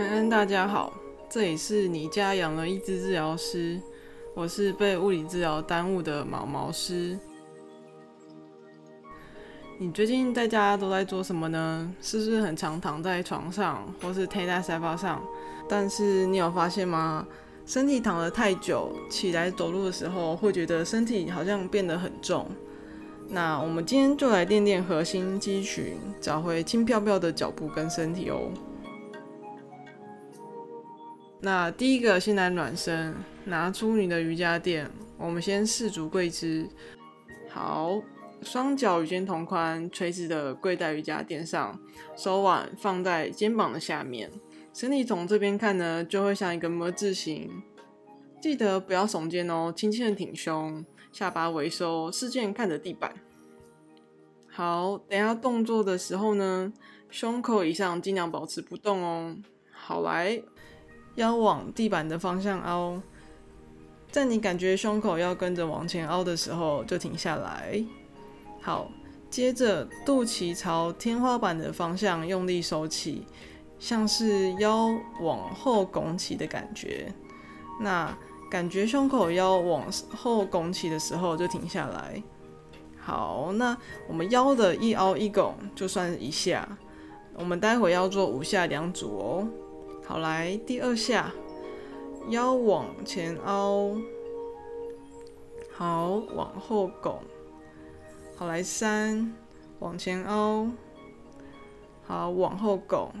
安安，大家好，这里是你家养了一只治疗师，我是被物理治疗耽误的毛毛师。你最近在家都在做什么呢？是不是很常躺在床上，或是贴在沙发上？但是你有发现吗？身体躺得太久，起来走路的时候，会觉得身体好像变得很重。那我们今天就来练练核心肌群，找回轻飘飘的脚步跟身体哦。那第一个先来暖身，拿出你的瑜伽垫，我们先四足跪姿。好，双脚与肩同宽，垂直的跪在瑜伽垫上，手腕放在肩膀的下面，身体从这边看呢，就会像一个么字形。记得不要耸肩哦，轻轻的挺胸，下巴微收，视线看着地板。好，等下动作的时候呢，胸口以上尽量保持不动哦。好，来。腰往地板的方向凹，在你感觉胸口要跟着往前凹的时候，就停下来。好，接着肚脐朝天花板的方向用力收起，像是腰往后拱起的感觉。那感觉胸口腰往后拱起的时候，就停下来。好，那我们腰的一凹一拱就算一下，我们待会要做五下两组哦。好，来第二下，腰往前凹，好，往后拱，好，来三，往前凹，好，往后拱，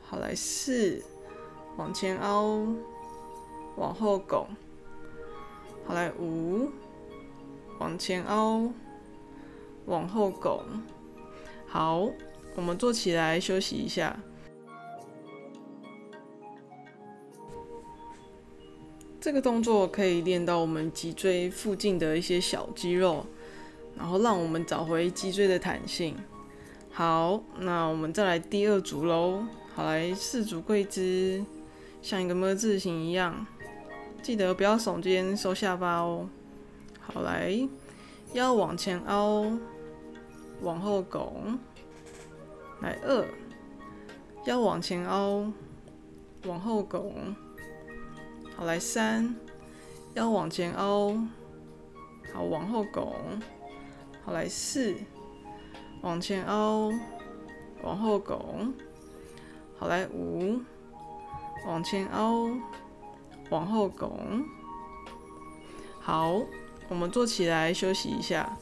好，来四，往前凹，往后拱，好，来五，往前凹，往后拱，好，我们坐起来休息一下。这个动作可以练到我们脊椎附近的一些小肌肉，然后让我们找回脊椎的弹性。好，那我们再来第二组喽。好，来四组跪姿，像一个么字形一样，记得不要耸肩收下巴哦。好，来腰往前凹，往后拱。来二，腰往前凹，往后拱。好，来三，腰往前凹，好，往后拱，好，来四，往前凹，往后拱，好，来五，往前凹，往后拱，好，我们坐起来休息一下。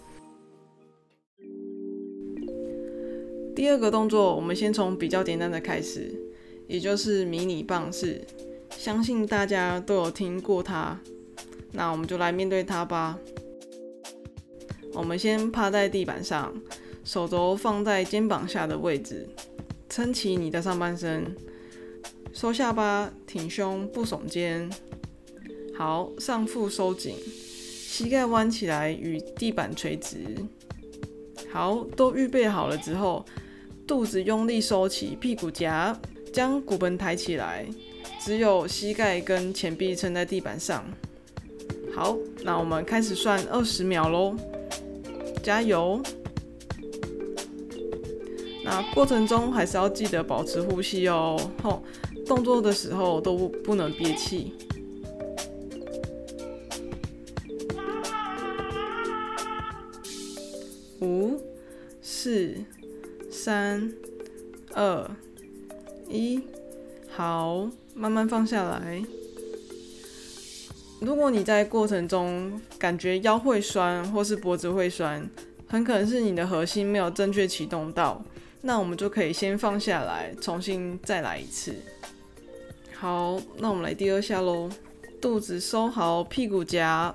第二个动作，我们先从比较简单的开始，也就是迷你棒式。相信大家都有听过它，那我们就来面对它吧。我们先趴在地板上，手肘放在肩膀下的位置，撑起你的上半身，收下巴，挺胸，不耸肩。好，上腹收紧，膝盖弯起来与地板垂直。好，都预备好了之后，肚子用力收起，屁股夹，将骨盆抬起来。只有膝盖跟前臂撑在地板上。好，那我们开始算二十秒喽，加油！那过程中还是要记得保持呼吸哦。吼，动作的时候都不能憋气。五、四、三、二、一，好。慢慢放下来。如果你在过程中感觉腰会酸或是脖子会酸，很可能是你的核心没有正确启动到。那我们就可以先放下来，重新再来一次。好，那我们来第二下喽。肚子收好，屁股夹，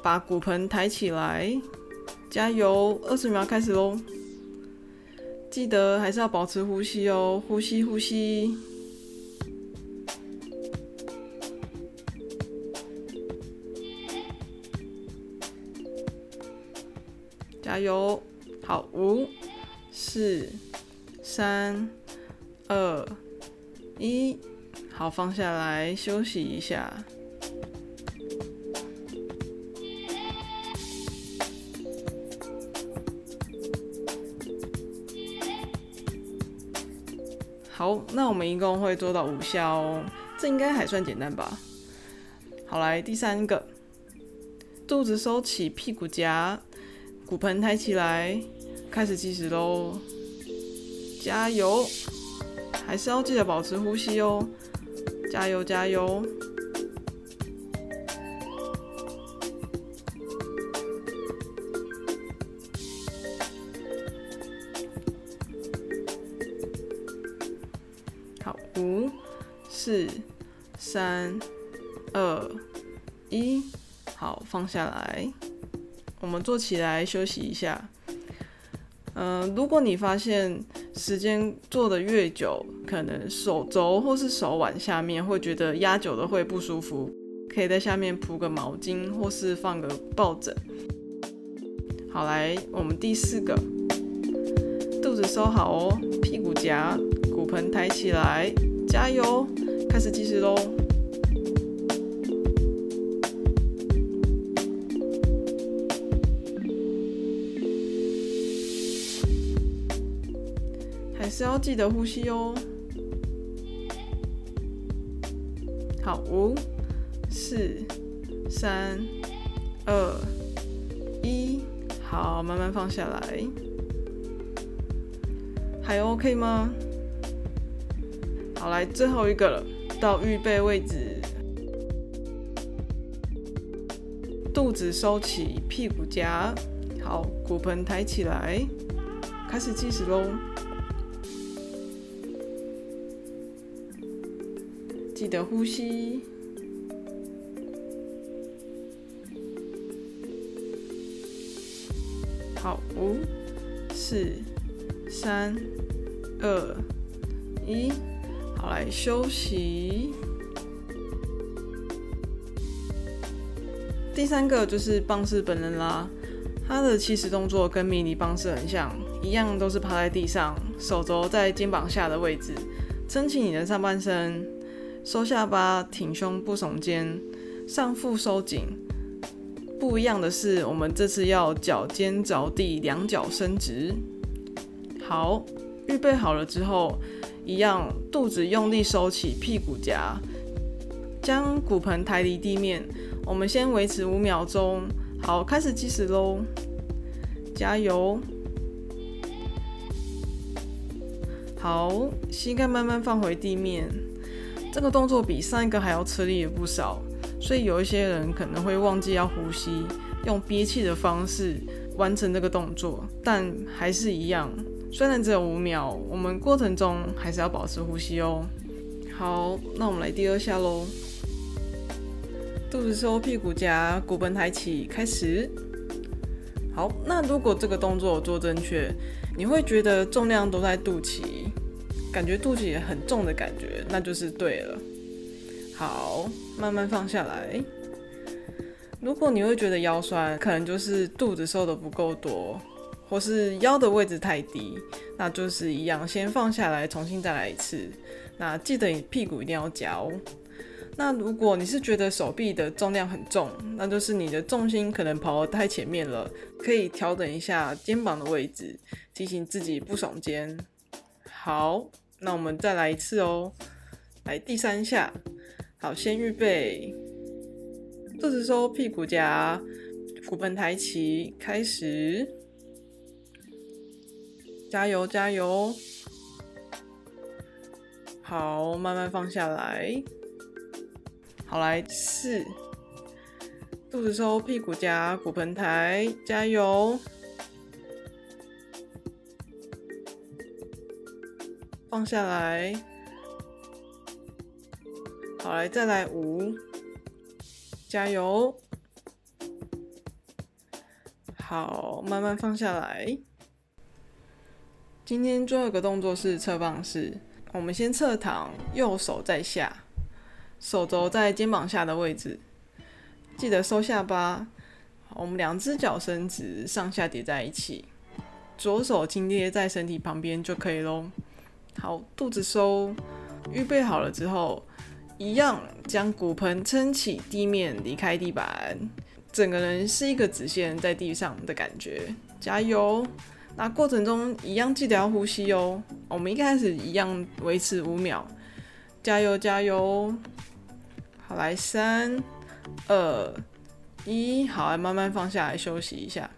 把骨盆抬起来，加油！二十秒开始喽。记得还是要保持呼吸哦，呼吸，呼吸。加油！好，五、四、三、二、一，好，放下来休息一下。好，那我们一共会做到五下哦，这应该还算简单吧？好，来第三个，肚子收起，屁股夹，骨盆抬起来，开始计时喽！加油，还是要记得保持呼吸哦！加油，加油！好五、四、三、二、一，好，放下来。我们坐起来休息一下。嗯，如果你发现时间坐的越久，可能手肘或是手腕下面会觉得压久了会不舒服，可以在下面铺个毛巾或是放个抱枕。好，来，我们第四个，肚子收好哦，屁股夹，骨盆抬起来。加油！开始计时喽！只要记得呼吸哦。好，五、四、三、二、一，好，慢慢放下来。还 OK 吗？好，来最后一个了，到预备位置，肚子收起，屁股夹好，骨盆抬起来，开始计时喽。记得呼吸。好，五、四、三、二、一。好，来休息。第三个就是棒式本人啦，它的起始动作跟迷你棒式很像，一样都是趴在地上，手肘在肩膀下的位置，撑起你的上半身，收下巴，挺胸不耸肩，上腹收紧。不一样的是，我们这次要脚尖着地，两脚伸直。好，预备好了之后。一样，肚子用力收起，屁股夹，将骨盆抬离地面。我们先维持五秒钟。好，开始计时喽！加油！好，膝盖慢慢放回地面。这个动作比上一个还要吃力了不少，所以有一些人可能会忘记要呼吸，用憋气的方式完成这个动作，但还是一样。虽然只有五秒，我们过程中还是要保持呼吸哦。好，那我们来第二下喽。肚子收，屁股夹，骨盆抬起，开始。好，那如果这个动作我做正确，你会觉得重量都在肚脐，感觉肚子也很重的感觉，那就是对了。好，慢慢放下来。如果你会觉得腰酸，可能就是肚子瘦的不够多。或是腰的位置太低，那就是一样，先放下来，重新再来一次。那记得你屁股一定要夹哦。那如果你是觉得手臂的重量很重，那就是你的重心可能跑得太前面了，可以调整一下肩膀的位置，提醒自己不耸肩。好，那我们再来一次哦。来第三下，好，先预备，肚子收，屁股夹，骨盆抬起，开始。加油，加油！好，慢慢放下来。好，来四，肚子收，屁股夹，骨盆抬，加油！放下来。好，来再来五，加油！好，慢慢放下来。今天最后一个动作是侧棒式，我们先侧躺，右手在下，手肘在肩膀下的位置，记得收下巴。我们两只脚伸直，上下叠在一起，左手轻贴在身体旁边就可以喽。好，肚子收，预备好了之后，一样将骨盆撑起，地面离开地板，整个人是一个直线在地上的感觉。加油！那过程中一样记得要呼吸哦。我们一开始一样维持五秒，加油加油！好，来三二一，好，来慢慢放下来休息一下。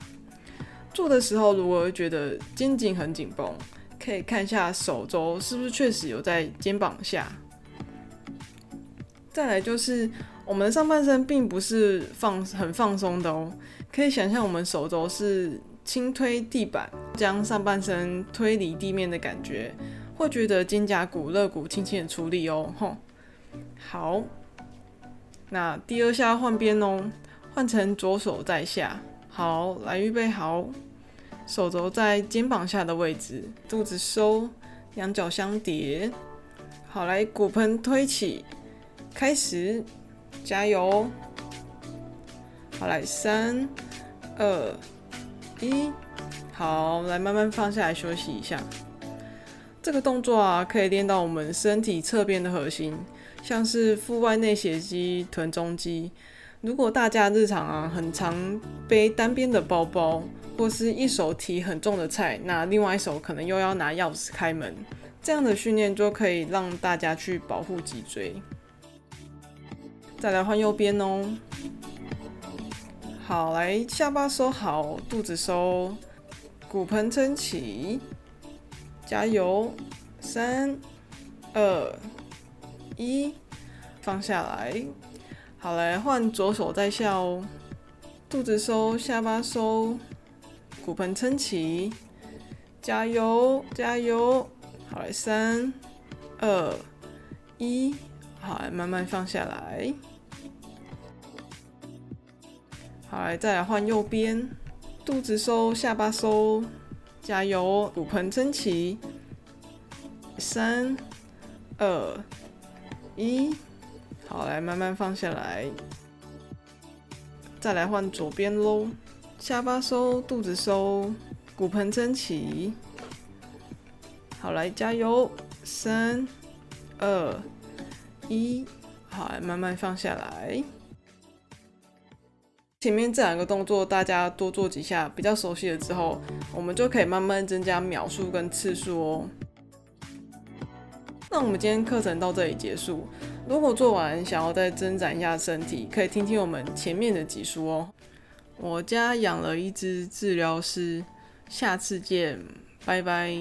做的时候如果觉得肩颈很紧绷，可以看一下手肘是不是确实有在肩膀下。再来就是我们的上半身并不是放很放松的哦，可以想象我们手肘是轻推地板，将上半身推离地面的感觉，会觉得肩胛骨、肋骨轻轻的出力哦。吼，好，那第二下换边哦，换成左手在下。好，来预备好，手肘在肩膀下的位置，肚子收，两脚相叠。好，来骨盆推起。开始，加油！好，来三、二、一，好，来慢慢放下来休息一下。这个动作啊，可以练到我们身体侧边的核心，像是腹外内斜肌、臀中肌。如果大家日常啊很常背单边的包包，或是一手提很重的菜，那另外一手可能又要拿钥匙开门，这样的训练就可以让大家去保护脊椎。再来换右边哦。好，来下巴收好，肚子收，骨盆撑起，加油！三、二、一，放下来。好，来换左手在下哦。肚子收，下巴收，骨盆撑起，加油！加油！好，来三、二、一，好，来慢慢放下来。好，来再来换右边，肚子收，下巴收，加油，骨盆撑起，三、二、一，好，来慢慢放下来，再来换左边喽，下巴收，肚子收，骨盆撑起，好，来加油，三、二、一，好，来慢慢放下来。前面这两个动作，大家多做几下，比较熟悉了之后，我们就可以慢慢增加秒数跟次数哦。那我们今天课程到这里结束。如果做完想要再增展一下身体，可以听听我们前面的几书哦。我家养了一只治疗师，下次见，拜拜。